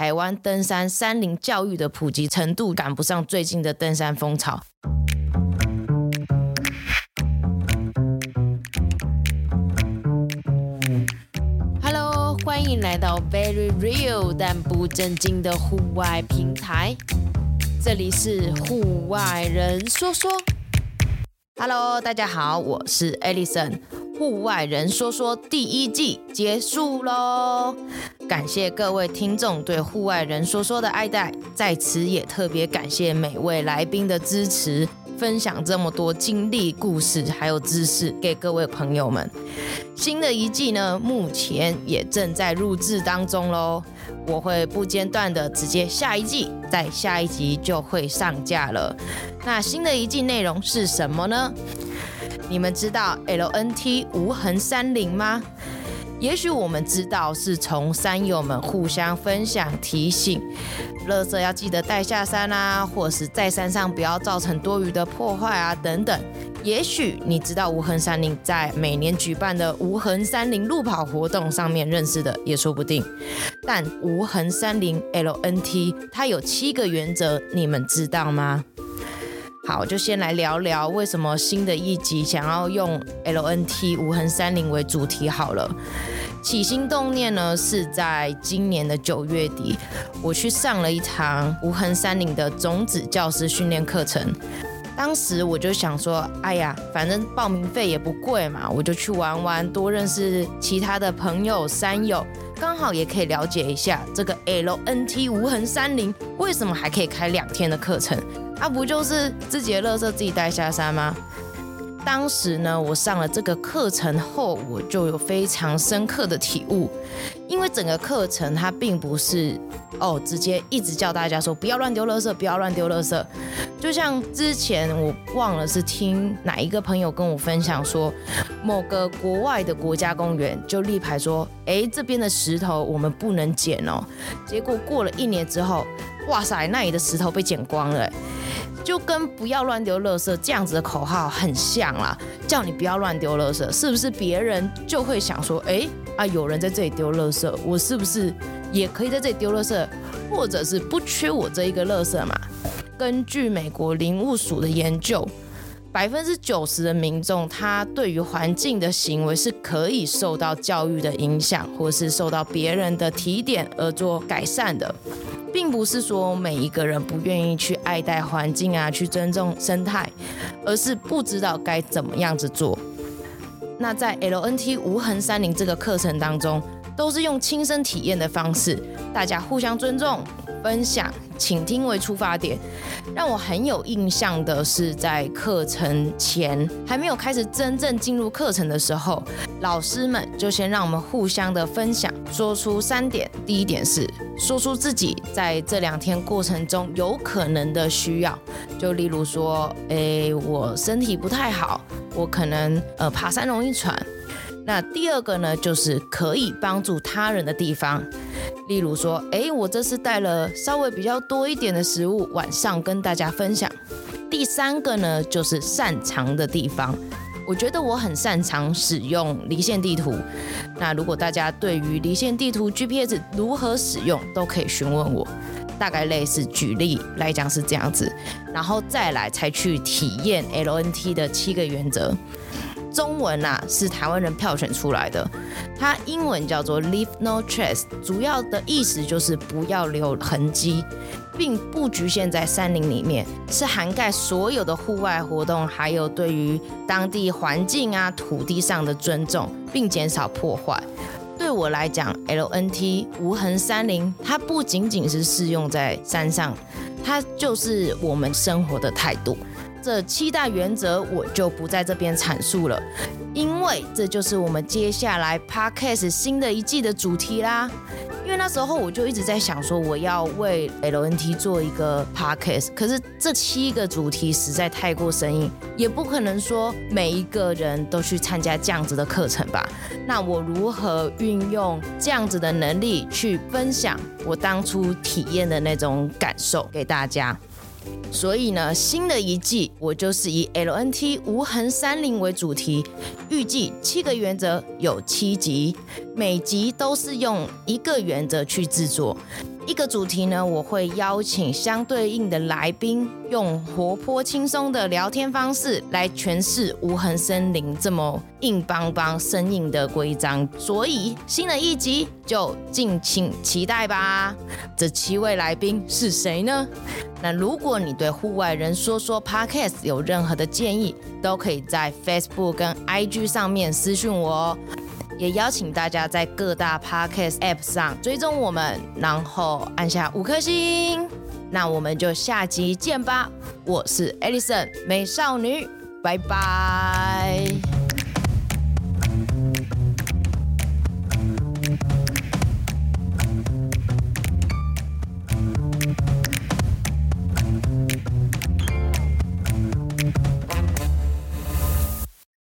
台湾登山山林教育的普及程度赶不上最近的登山风潮。Hello，欢迎来到 Very Real 但不正经的户外平台，这里是户外人说说。Hello，大家好，我是 Alison。户外人说说第一季结束喽，感谢各位听众对户外人说说的爱戴，在此也特别感谢每位来宾的支持，分享这么多经历、故事还有知识给各位朋友们。新的一季呢，目前也正在录制当中喽，我会不间断的直接下一季，在下一集就会上架了。那新的一季内容是什么呢？你们知道 LNT 无痕山林吗？也许我们知道是从山友们互相分享、提醒，垃圾要记得带下山啊，或是在山上不要造成多余的破坏啊等等。也许你知道无痕山林在每年举办的无痕山林路跑活动上面认识的也说不定。但无痕山林 LNT 它有七个原则，你们知道吗？好，就先来聊聊为什么新的一集想要用 LNT 无痕山林为主题好了。起心动念呢，是在今年的九月底，我去上了一堂无痕山林的种子教师训练课程。当时我就想说，哎呀，反正报名费也不贵嘛，我就去玩玩，多认识其他的朋友山友，刚好也可以了解一下这个 LNT 无痕山林为什么还可以开两天的课程。啊，不就是自己的垃圾自己带下山吗？当时呢，我上了这个课程后，我就有非常深刻的体悟。因为整个课程它并不是哦，直接一直叫大家说不要乱丢垃圾，不要乱丢垃圾。就像之前我忘了是听哪一个朋友跟我分享说，某个国外的国家公园就立牌说，哎，这边的石头我们不能捡哦。结果过了一年之后，哇塞，那里的石头被捡光了。就跟不要乱丢垃圾这样子的口号很像啦，叫你不要乱丢垃圾，是不是别人就会想说，哎啊，有人在这里丢垃圾，我是不是也可以在这里丢垃圾，或者是不缺我这一个垃圾嘛？根据美国林务署的研究，百分之九十的民众他对于环境的行为是可以受到教育的影响，或是受到别人的提点而做改善的。并不是说每一个人不愿意去爱戴环境啊，去尊重生态，而是不知道该怎么样子做。那在 LNT 无痕山林这个课程当中，都是用亲身体验的方式，大家互相尊重。分享、倾听为出发点，让我很有印象的是，在课程前还没有开始真正进入课程的时候，老师们就先让我们互相的分享，说出三点。第一点是说出自己在这两天过程中有可能的需要，就例如说，诶，我身体不太好，我可能呃爬山容易喘。那第二个呢，就是可以帮助他人的地方，例如说，诶，我这次带了稍微比较多一点的食物，晚上跟大家分享。第三个呢，就是擅长的地方，我觉得我很擅长使用离线地图。那如果大家对于离线地图 GPS 如何使用，都可以询问我。大概类似举例来讲是这样子，然后再来才去体验 LNT 的七个原则。中文啊是台湾人票选出来的，它英文叫做 Leave No Trace，主要的意思就是不要留痕迹，并不局限在山林里面，是涵盖所有的户外活动，还有对于当地环境啊、土地上的尊重，并减少破坏。对我来讲，LNT 无痕山林，它不仅仅是适用在山上，它就是我们生活的态度。这七大原则我就不在这边阐述了，因为这就是我们接下来 Podcast 新的一季的主题啦。因为那时候我就一直在想说，我要为 LNT 做一个 Podcast，可是这七个主题实在太过生硬，也不可能说每一个人都去参加这样子的课程吧。那我如何运用这样子的能力去分享我当初体验的那种感受给大家？所以呢，新的一季我就是以 LNT 无痕山林为主题，预计七个原则有七集，每集都是用一个原则去制作。一个主题呢，我会邀请相对应的来宾，用活泼轻松的聊天方式来诠释无痕森林这么硬邦邦、生硬的规章。所以新的一集就敬请期待吧。这七位来宾是谁呢？那如果你对户外人说说 Podcast 有任何的建议，都可以在 Facebook 跟 IG 上面私讯我哦。也邀请大家在各大 Podcast App 上追踪我们，然后按下五颗星。那我们就下集见吧！我是 Alison 美少女，拜拜。